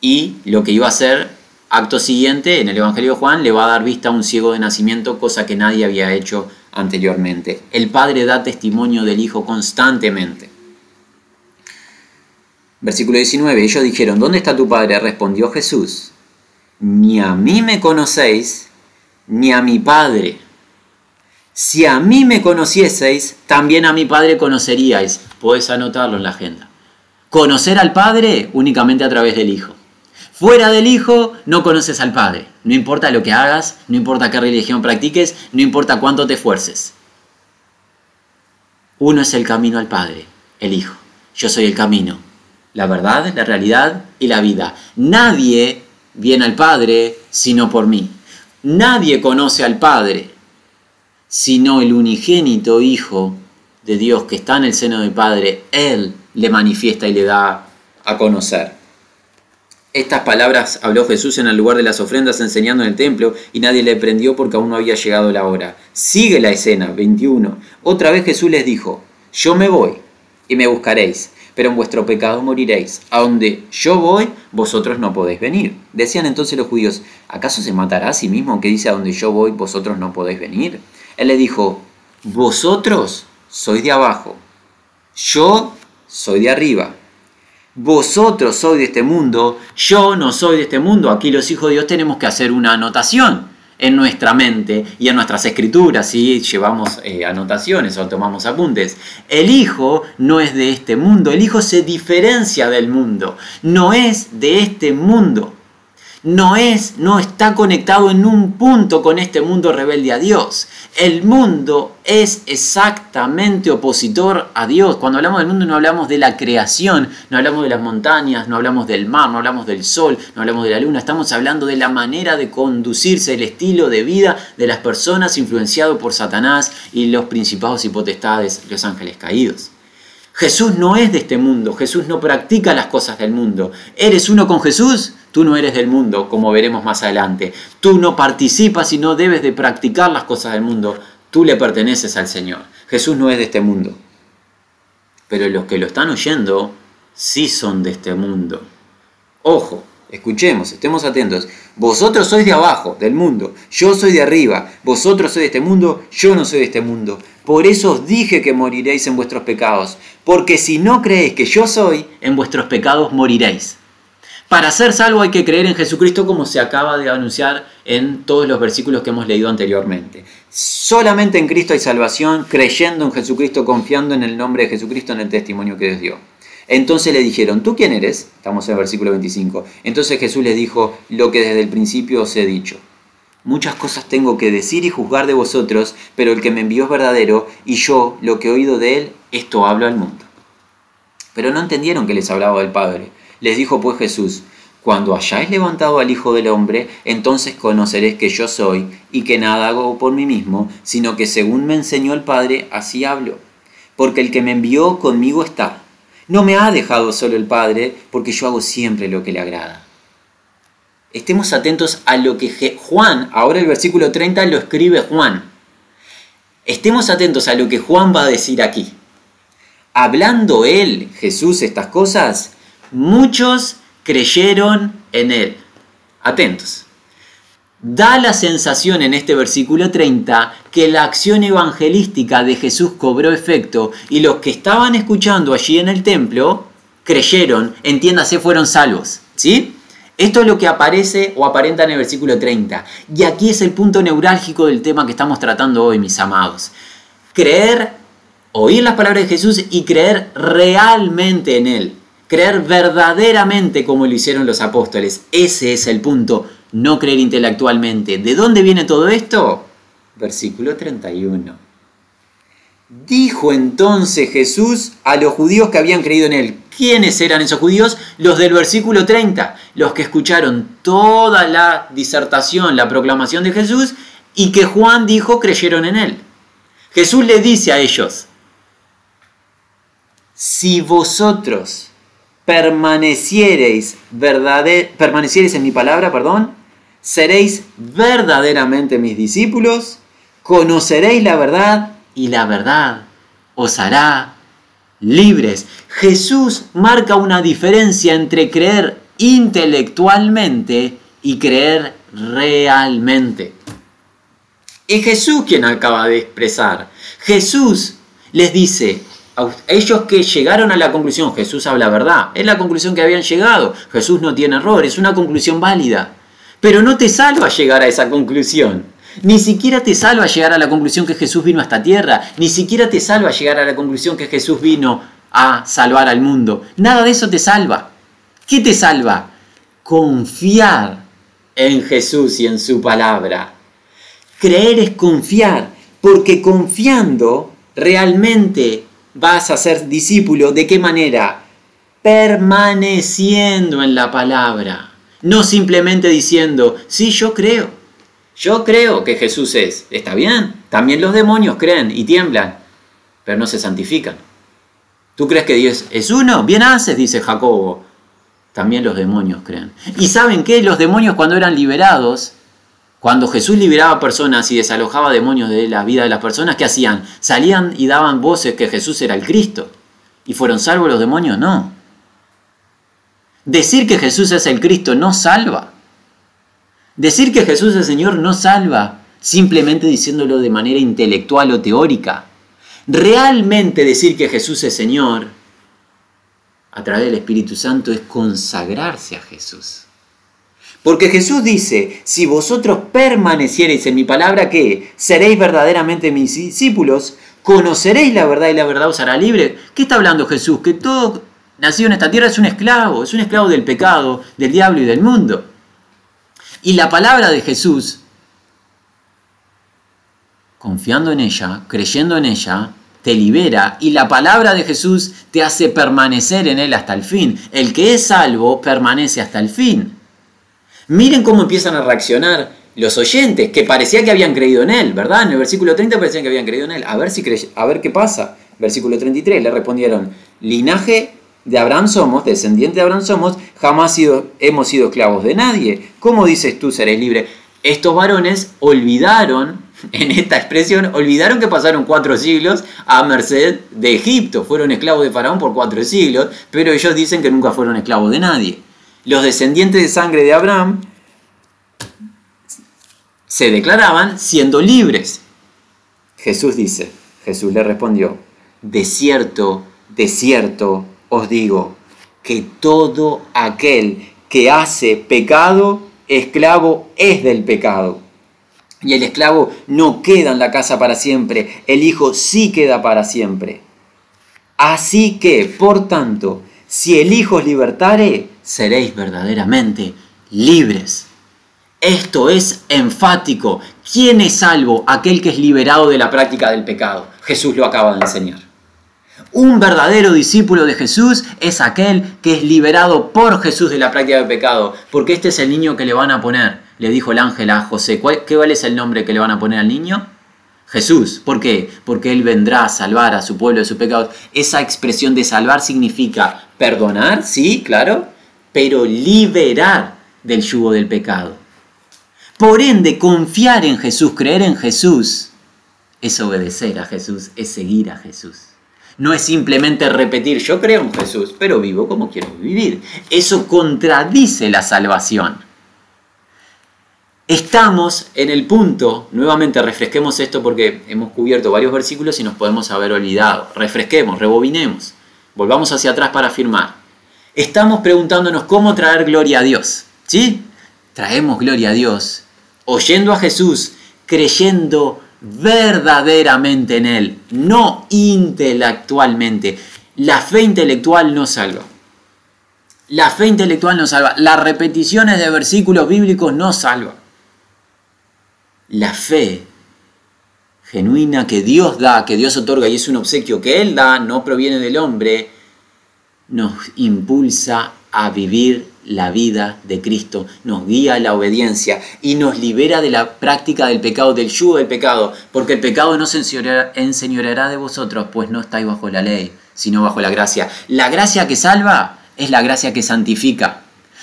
Y lo que iba a hacer, acto siguiente, en el Evangelio de Juan, le va a dar vista a un ciego de nacimiento, cosa que nadie había hecho anteriormente. El Padre da testimonio del Hijo constantemente. Versículo 19, ellos dijeron, ¿dónde está tu Padre? Respondió Jesús, ni a mí me conocéis, ni a mi Padre. Si a mí me conocieseis, también a mi Padre conoceríais. Puedes anotarlo en la agenda. Conocer al Padre únicamente a través del Hijo. Fuera del Hijo no conoces al Padre. No importa lo que hagas, no importa qué religión practiques, no importa cuánto te esfuerces. Uno es el camino al Padre, el Hijo. Yo soy el camino, la verdad, la realidad y la vida. Nadie viene al Padre sino por mí. Nadie conoce al Padre sino el unigénito Hijo de Dios que está en el seno del Padre, Él le manifiesta y le da a conocer. Estas palabras habló Jesús en el lugar de las ofrendas enseñando en el templo y nadie le prendió porque aún no había llegado la hora. Sigue la escena, 21. Otra vez Jesús les dijo, yo me voy y me buscaréis, pero en vuestro pecado moriréis. A donde yo voy, vosotros no podéis venir. Decían entonces los judíos, ¿acaso se matará a sí mismo que dice a donde yo voy, vosotros no podéis venir? Él le dijo, vosotros sois de abajo, yo soy de arriba. Vosotros sois de este mundo, yo no soy de este mundo. Aquí los hijos de Dios tenemos que hacer una anotación en nuestra mente y en nuestras escrituras, si llevamos eh, anotaciones o tomamos apuntes. El Hijo no es de este mundo, el Hijo se diferencia del mundo, no es de este mundo no es, no está conectado en un punto con este mundo rebelde a Dios. El mundo es exactamente opositor a Dios. Cuando hablamos del mundo no hablamos de la creación, no hablamos de las montañas, no hablamos del mar, no hablamos del sol, no hablamos de la luna, estamos hablando de la manera de conducirse, el estilo de vida de las personas influenciado por Satanás y los principados y potestades, los ángeles caídos. Jesús no es de este mundo, Jesús no practica las cosas del mundo. ¿Eres uno con Jesús? Tú no eres del mundo, como veremos más adelante. Tú no participas y no debes de practicar las cosas del mundo. Tú le perteneces al Señor. Jesús no es de este mundo. Pero los que lo están oyendo sí son de este mundo. Ojo, escuchemos, estemos atentos. Vosotros sois de abajo, del mundo. Yo soy de arriba. Vosotros sois de este mundo. Yo no soy de este mundo. Por eso os dije que moriréis en vuestros pecados. Porque si no creéis que yo soy, en vuestros pecados moriréis. Para ser salvo hay que creer en Jesucristo como se acaba de anunciar en todos los versículos que hemos leído anteriormente. Solamente en Cristo hay salvación, creyendo en Jesucristo, confiando en el nombre de Jesucristo, en el testimonio que Dios dio. Entonces le dijeron, ¿tú quién eres? Estamos en el versículo 25. Entonces Jesús les dijo lo que desde el principio os he dicho. Muchas cosas tengo que decir y juzgar de vosotros, pero el que me envió es verdadero, y yo, lo que he oído de él, esto hablo al mundo. Pero no entendieron que les hablaba del Padre. Les dijo pues Jesús, cuando hayáis levantado al Hijo del Hombre, entonces conoceréis que yo soy, y que nada hago por mí mismo, sino que según me enseñó el Padre, así hablo. Porque el que me envió conmigo está. No me ha dejado solo el Padre, porque yo hago siempre lo que le agrada estemos atentos a lo que Juan, ahora el versículo 30 lo escribe Juan. Estemos atentos a lo que Juan va a decir aquí. Hablando él, Jesús, estas cosas, muchos creyeron en él. Atentos. Da la sensación en este versículo 30 que la acción evangelística de Jesús cobró efecto y los que estaban escuchando allí en el templo creyeron, entiéndase, fueron salvos. ¿Sí? Esto es lo que aparece o aparenta en el versículo 30. Y aquí es el punto neurálgico del tema que estamos tratando hoy, mis amados. Creer, oír las palabras de Jesús y creer realmente en Él. Creer verdaderamente como lo hicieron los apóstoles. Ese es el punto, no creer intelectualmente. ¿De dónde viene todo esto? Versículo 31. Dijo entonces Jesús a los judíos que habían creído en él. ¿Quiénes eran esos judíos? Los del versículo 30, los que escucharon toda la disertación, la proclamación de Jesús y que Juan dijo creyeron en él. Jesús le dice a ellos, si vosotros permaneciereis, permaneciereis en mi palabra, perdón, seréis verdaderamente mis discípulos, conoceréis la verdad y la verdad os hará libres. Jesús marca una diferencia entre creer intelectualmente y creer realmente. Es Jesús quien acaba de expresar. Jesús les dice, ellos que llegaron a la conclusión, Jesús habla verdad, es la conclusión que habían llegado, Jesús no tiene error, es una conclusión válida, pero no te salva llegar a esa conclusión. Ni siquiera te salva llegar a la conclusión que Jesús vino a esta tierra. Ni siquiera te salva llegar a la conclusión que Jesús vino a salvar al mundo. Nada de eso te salva. ¿Qué te salva? Confiar en Jesús y en su palabra. Creer es confiar, porque confiando realmente vas a ser discípulo. ¿De qué manera? Permaneciendo en la palabra. No simplemente diciendo, sí, yo creo. Yo creo que Jesús es. ¿Está bien? También los demonios creen y tiemblan, pero no se santifican. ¿Tú crees que Dios es uno? Bien haces, dice Jacobo. También los demonios creen. ¿Y saben qué? Los demonios cuando eran liberados, cuando Jesús liberaba personas y desalojaba demonios de la vida de las personas, ¿qué hacían? Salían y daban voces que Jesús era el Cristo. ¿Y fueron salvos los demonios? No. Decir que Jesús es el Cristo no salva. Decir que Jesús es Señor no salva simplemente diciéndolo de manera intelectual o teórica. Realmente decir que Jesús es Señor a través del Espíritu Santo es consagrarse a Jesús. Porque Jesús dice, si vosotros permaneciereis en mi palabra, que seréis verdaderamente mis discípulos, conoceréis la verdad y la verdad os hará libre. ¿Qué está hablando Jesús? Que todo nacido en esta tierra es un esclavo, es un esclavo del pecado, del diablo y del mundo. Y la palabra de Jesús, confiando en ella, creyendo en ella, te libera y la palabra de Jesús te hace permanecer en él hasta el fin. El que es salvo permanece hasta el fin. Miren cómo empiezan a reaccionar los oyentes, que parecía que habían creído en él, ¿verdad? En el versículo 30 parecían que habían creído en él. A ver, si a ver qué pasa. Versículo 33, le respondieron, linaje de Abraham somos, descendientes de Abraham somos, jamás hemos sido esclavos de nadie. ¿Cómo dices tú seréis libre? Estos varones olvidaron, en esta expresión, olvidaron que pasaron cuatro siglos a merced de Egipto. Fueron esclavos de Faraón por cuatro siglos, pero ellos dicen que nunca fueron esclavos de nadie. Los descendientes de sangre de Abraham se declaraban siendo libres. Jesús dice, Jesús le respondió, de cierto, de cierto os digo, que todo aquel que hace pecado, esclavo es del pecado. Y el esclavo no queda en la casa para siempre, el Hijo sí queda para siempre. Así que, por tanto, si el Hijo os libertare, seréis verdaderamente libres. Esto es enfático. ¿Quién es salvo? Aquel que es liberado de la práctica del pecado. Jesús lo acaba de enseñar. Un verdadero discípulo de Jesús es aquel que es liberado por Jesús de la práctica del pecado, porque este es el niño que le van a poner. Le dijo el ángel a José, ¿qué vale es el nombre que le van a poner al niño? Jesús. ¿Por qué? Porque Él vendrá a salvar a su pueblo de sus pecados. Esa expresión de salvar significa perdonar, sí, claro, pero liberar del yugo del pecado. Por ende, confiar en Jesús, creer en Jesús, es obedecer a Jesús, es seguir a Jesús. No es simplemente repetir, yo creo en Jesús, pero vivo como quiero vivir. Eso contradice la salvación. Estamos en el punto, nuevamente refresquemos esto porque hemos cubierto varios versículos y nos podemos haber olvidado. Refresquemos, rebobinemos, volvamos hacia atrás para afirmar. Estamos preguntándonos cómo traer gloria a Dios. ¿Sí? Traemos gloria a Dios oyendo a Jesús, creyendo verdaderamente en Él, no intelectualmente. La fe intelectual no salva. La fe intelectual no salva. Las repeticiones de versículos bíblicos no salvan. La fe genuina que Dios da, que Dios otorga y es un obsequio que Él da, no proviene del hombre, nos impulsa a vivir la vida de Cristo, nos guía a la obediencia y nos libera de la práctica del pecado, del yugo del pecado, porque el pecado no se enseñoreará de vosotros, pues no estáis bajo la ley, sino bajo la gracia. La gracia que salva es la gracia que santifica.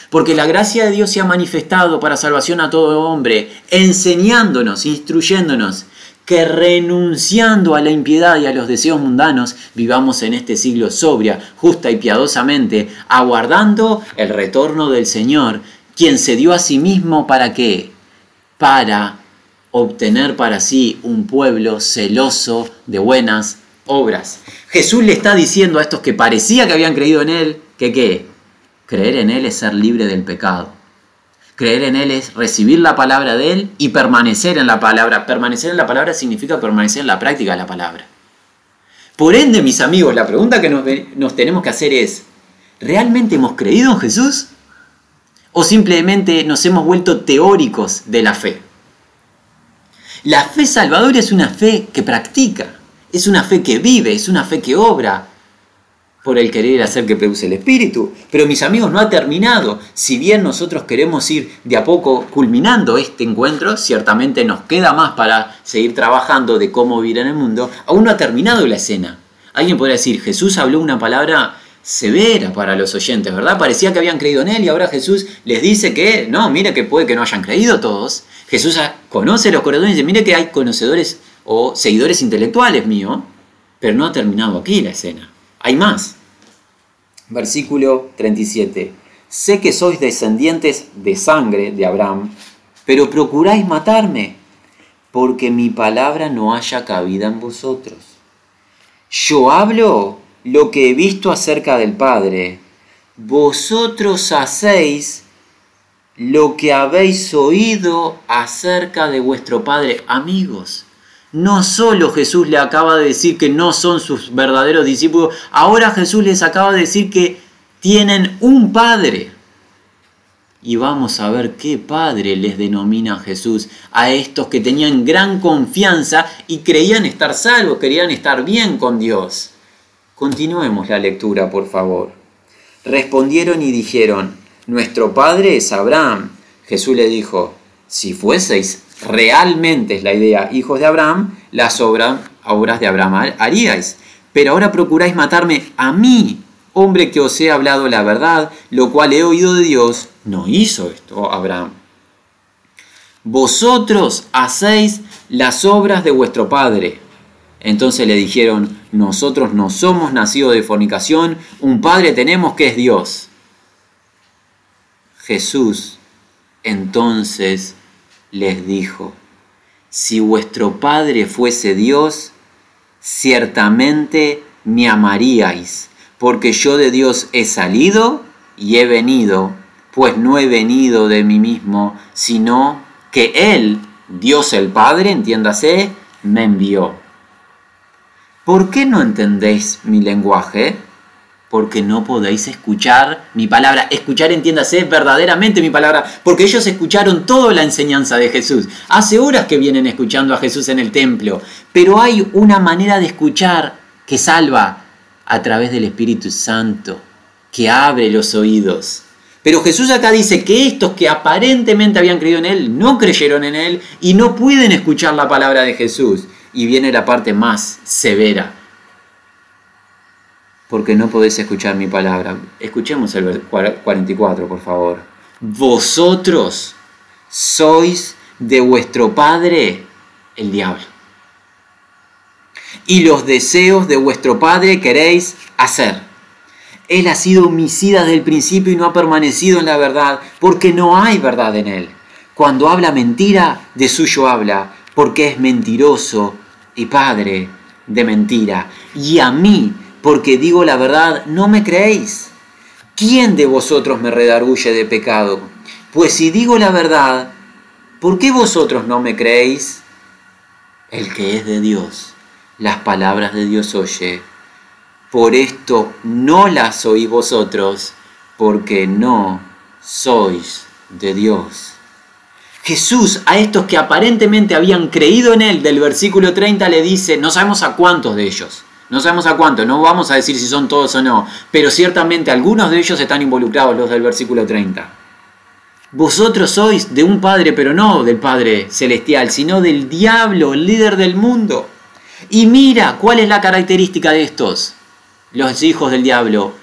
Porque la gracia de Dios se ha manifestado para salvación a todo hombre, enseñándonos, instruyéndonos, que renunciando a la impiedad y a los deseos mundanos, vivamos en este siglo sobria, justa y piadosamente, aguardando el retorno del Señor, quien se dio a sí mismo para qué? Para obtener para sí un pueblo celoso de buenas obras. Jesús le está diciendo a estos que parecía que habían creído en Él, que qué? Creer en Él es ser libre del pecado. Creer en Él es recibir la palabra de Él y permanecer en la palabra. Permanecer en la palabra significa permanecer en la práctica de la palabra. Por ende, mis amigos, la pregunta que nos, tenemos que hacer es, ¿realmente hemos creído en Jesús? ¿O simplemente nos hemos vuelto teóricos de la fe? La fe salvadora es una fe que practica, es una fe que vive, es una fe que obra, por el querer hacer que produce el espíritu. Pero mis amigos, no ha terminado. Si bien nosotros queremos ir de a poco culminando este encuentro, ciertamente nos queda más para seguir trabajando de cómo vivir en el mundo, aún no ha terminado la escena. Alguien podría decir, Jesús habló una palabra severa para los oyentes, ¿verdad? Parecía que habían creído en él y ahora Jesús les dice que, no, mire que puede que no hayan creído todos. Jesús conoce los corazones y dice, mire que hay conocedores o seguidores intelectuales míos, pero no ha terminado aquí la escena. Hay más. Versículo 37. Sé que sois descendientes de sangre de Abraham, pero procuráis matarme, porque mi palabra no haya cabida en vosotros. Yo hablo lo que he visto acerca del Padre. Vosotros hacéis lo que habéis oído acerca de vuestro Padre. Amigos, no solo Jesús le acaba de decir que no son sus verdaderos discípulos, ahora Jesús les acaba de decir que tienen un Padre. Y vamos a ver qué Padre les denomina Jesús a estos que tenían gran confianza y creían estar salvos, querían estar bien con Dios. Continuemos la lectura, por favor. Respondieron y dijeron, nuestro Padre es Abraham. Jesús le dijo, si fueseis realmente es la idea, hijos de Abraham, las obras, obras de Abraham haríais. Pero ahora procuráis matarme a mí, hombre que os he hablado la verdad, lo cual he oído de Dios, no hizo esto Abraham. Vosotros hacéis las obras de vuestro padre. Entonces le dijeron, nosotros no somos nacidos de fornicación, un padre tenemos que es Dios. Jesús entonces les dijo, si vuestro padre fuese Dios, ciertamente me amaríais porque yo de Dios he salido y he venido, pues no he venido de mí mismo, sino que Él, Dios el Padre, entiéndase, me envió. ¿Por qué no entendéis mi lenguaje? Porque no podéis escuchar mi palabra. Escuchar, entiéndase, verdaderamente mi palabra. Porque ellos escucharon toda la enseñanza de Jesús. Hace horas que vienen escuchando a Jesús en el templo. Pero hay una manera de escuchar que salva, a través del Espíritu Santo, que abre los oídos. Pero Jesús acá dice que estos que aparentemente habían creído en Él no creyeron en Él y no pueden escuchar la palabra de Jesús. Y viene la parte más severa. Porque no podéis escuchar mi palabra. Escuchemos el 44, por favor. Vosotros sois de vuestro padre el diablo y los deseos de vuestro Padre queréis hacer. Él ha sido homicida desde el principio y no ha permanecido en la verdad, porque no hay verdad en él. Cuando habla mentira, de suyo habla, porque es mentiroso y padre de mentira. Y a mí, porque digo la verdad, no me creéis. ¿Quién de vosotros me redarguye de pecado? Pues si digo la verdad, ¿por qué vosotros no me creéis? El que es de Dios las palabras de Dios oye. Por esto no las oís vosotros, porque no sois de Dios. Jesús a estos que aparentemente habían creído en Él, del versículo 30 le dice, no sabemos a cuántos de ellos, no sabemos a cuántos, no vamos a decir si son todos o no, pero ciertamente algunos de ellos están involucrados, los del versículo 30. Vosotros sois de un Padre, pero no del Padre celestial, sino del diablo, el líder del mundo. Y mira, ¿cuál es la característica de estos? Los hijos del diablo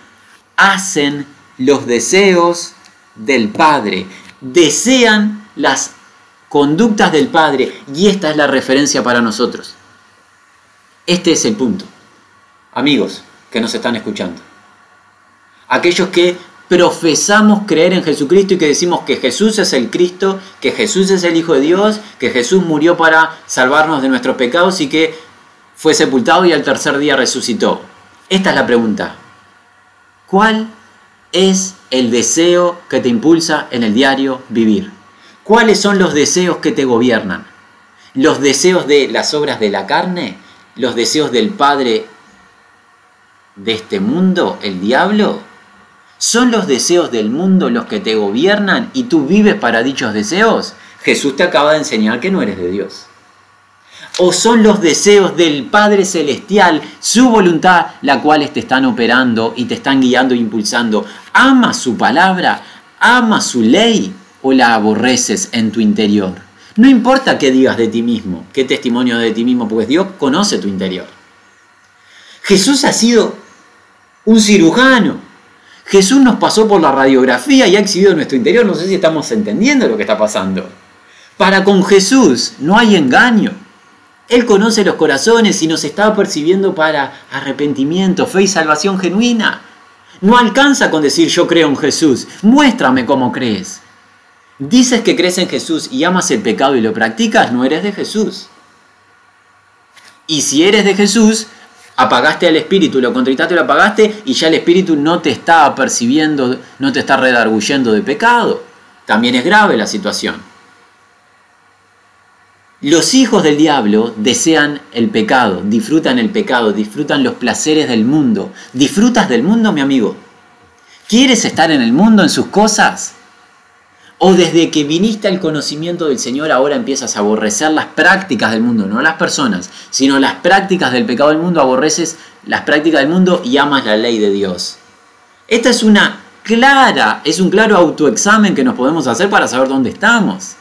hacen los deseos del Padre, desean las conductas del Padre y esta es la referencia para nosotros. Este es el punto. Amigos que nos están escuchando. Aquellos que profesamos creer en Jesucristo y que decimos que Jesús es el Cristo, que Jesús es el Hijo de Dios, que Jesús murió para salvarnos de nuestros pecados y que fue sepultado y al tercer día resucitó. Esta es la pregunta. ¿Cuál es el deseo que te impulsa en el diario vivir? ¿Cuáles son los deseos que te gobiernan? ¿Los deseos de las obras de la carne? ¿Los deseos del Padre de este mundo, el diablo? ¿Son los deseos del mundo los que te gobiernan y tú vives para dichos deseos? Jesús te acaba de enseñar que no eres de Dios o son los deseos del Padre Celestial, su voluntad, la cual te están operando y te están guiando e impulsando. ¿Amas su palabra? ¿Amas su ley? ¿O la aborreces en tu interior? No importa qué digas de ti mismo, qué testimonio de ti mismo, pues Dios conoce tu interior. Jesús ha sido un cirujano. Jesús nos pasó por la radiografía y ha exhibido nuestro interior. No sé si estamos entendiendo lo que está pasando. Para con Jesús no hay engaño. Él conoce los corazones y nos está percibiendo para arrepentimiento, fe y salvación genuina. No alcanza con decir yo creo en Jesús, muéstrame cómo crees. Dices que crees en Jesús y amas el pecado y lo practicas, no eres de Jesús. Y si eres de Jesús, apagaste al Espíritu, lo contritaste lo apagaste y ya el Espíritu no te está percibiendo, no te está redarguyendo de pecado. También es grave la situación. Los hijos del diablo desean el pecado, disfrutan el pecado, disfrutan los placeres del mundo. ¿Disfrutas del mundo, mi amigo? ¿Quieres estar en el mundo, en sus cosas? ¿O desde que viniste al conocimiento del Señor ahora empiezas a aborrecer las prácticas del mundo, no las personas, sino las prácticas del pecado del mundo, aborreces las prácticas del mundo y amas la ley de Dios? Esta es una clara, es un claro autoexamen que nos podemos hacer para saber dónde estamos.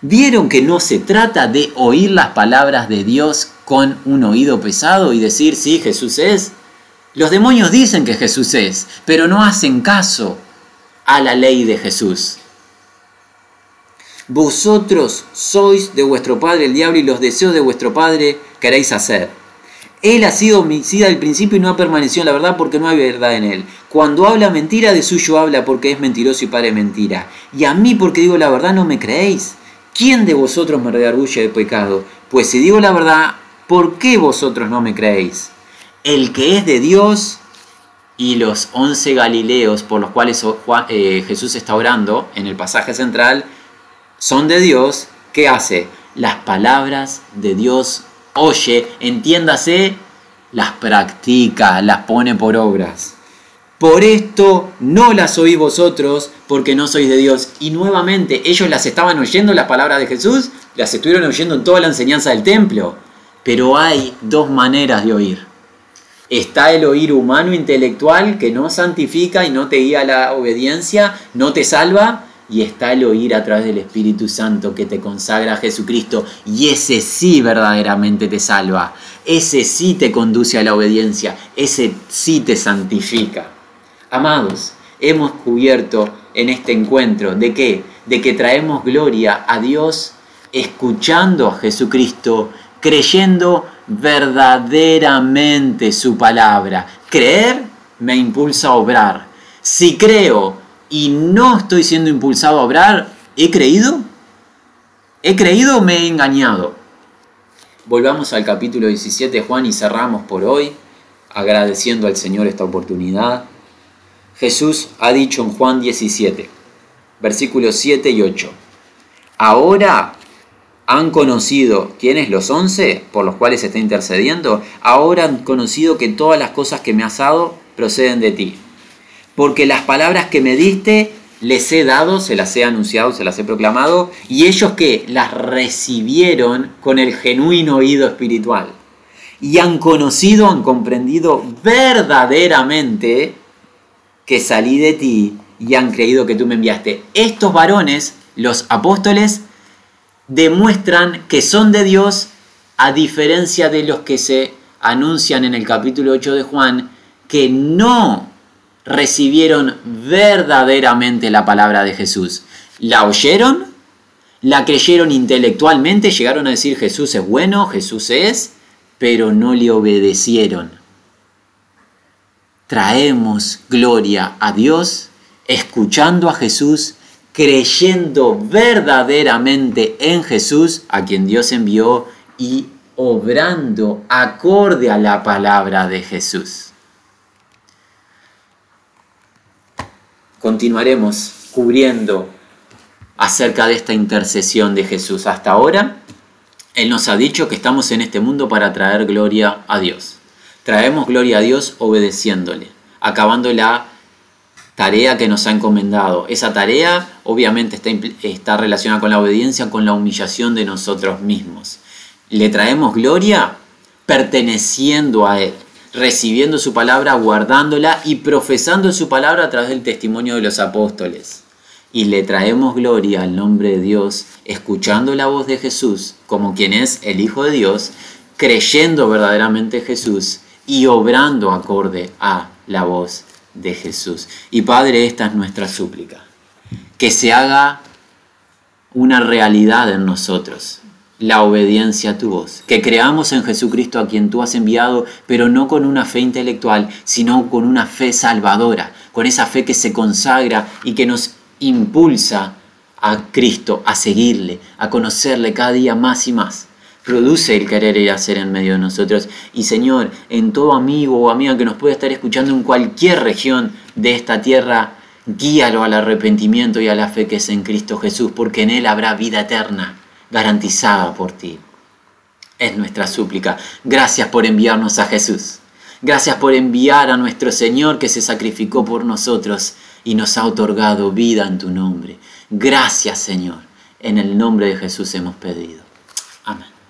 ¿Vieron que no se trata de oír las palabras de Dios con un oído pesado y decir, sí, Jesús es? Los demonios dicen que Jesús es, pero no hacen caso a la ley de Jesús. Vosotros sois de vuestro padre el diablo y los deseos de vuestro padre queréis hacer. Él ha sido homicida al principio y no ha permanecido en la verdad porque no hay verdad en él. Cuando habla mentira, de suyo habla porque es mentiroso y padre mentira. Y a mí porque digo la verdad no me creéis. ¿Quién de vosotros me redarguye de pecado? Pues si digo la verdad, ¿por qué vosotros no me creéis? El que es de Dios y los once Galileos por los cuales eh, Jesús está orando en el pasaje central son de Dios, ¿qué hace? Las palabras de Dios oye, entiéndase, las practica, las pone por obras. Por esto no las oí vosotros, porque no sois de Dios. Y nuevamente, ellos las estaban oyendo las palabras de Jesús, las estuvieron oyendo en toda la enseñanza del templo. Pero hay dos maneras de oír. Está el oír humano intelectual que no santifica y no te guía a la obediencia, no te salva, y está el oír a través del Espíritu Santo que te consagra a Jesucristo y ese sí verdaderamente te salva, ese sí te conduce a la obediencia, ese sí te santifica. Amados, hemos cubierto en este encuentro de qué? De que traemos gloria a Dios escuchando a Jesucristo, creyendo verdaderamente su palabra. Creer me impulsa a obrar. Si creo y no estoy siendo impulsado a obrar, ¿he creído? ¿He creído o me he engañado? Volvamos al capítulo 17 Juan y cerramos por hoy agradeciendo al Señor esta oportunidad. Jesús ha dicho en Juan 17, versículos 7 y 8, ahora han conocido, ¿quiénes los once por los cuales está intercediendo? Ahora han conocido que todas las cosas que me has dado proceden de ti porque las palabras que me diste les he dado, se las he anunciado, se las he proclamado, y ellos que las recibieron con el genuino oído espiritual. Y han conocido, han comprendido verdaderamente que salí de ti y han creído que tú me enviaste. Estos varones, los apóstoles, demuestran que son de Dios a diferencia de los que se anuncian en el capítulo 8 de Juan, que no recibieron verdaderamente la palabra de Jesús. ¿La oyeron? ¿La creyeron intelectualmente? ¿Llegaron a decir Jesús es bueno, Jesús es? Pero no le obedecieron. Traemos gloria a Dios escuchando a Jesús, creyendo verdaderamente en Jesús, a quien Dios envió, y obrando acorde a la palabra de Jesús. Continuaremos cubriendo acerca de esta intercesión de Jesús. Hasta ahora, Él nos ha dicho que estamos en este mundo para traer gloria a Dios. Traemos gloria a Dios obedeciéndole, acabando la tarea que nos ha encomendado. Esa tarea obviamente está, está relacionada con la obediencia, con la humillación de nosotros mismos. Le traemos gloria perteneciendo a Él recibiendo su palabra, guardándola y profesando su palabra a través del testimonio de los apóstoles. Y le traemos gloria al nombre de Dios, escuchando la voz de Jesús como quien es el Hijo de Dios, creyendo verdaderamente Jesús y obrando acorde a la voz de Jesús. Y Padre, esta es nuestra súplica, que se haga una realidad en nosotros la obediencia a tu voz, que creamos en Jesucristo a quien tú has enviado, pero no con una fe intelectual, sino con una fe salvadora, con esa fe que se consagra y que nos impulsa a Cristo, a seguirle, a conocerle cada día más y más. Produce el querer y hacer en medio de nosotros. Y Señor, en todo amigo o amiga que nos pueda estar escuchando en cualquier región de esta tierra, guíalo al arrepentimiento y a la fe que es en Cristo Jesús, porque en Él habrá vida eterna garantizada por ti. Es nuestra súplica. Gracias por enviarnos a Jesús. Gracias por enviar a nuestro Señor que se sacrificó por nosotros y nos ha otorgado vida en tu nombre. Gracias Señor. En el nombre de Jesús hemos pedido. Amén.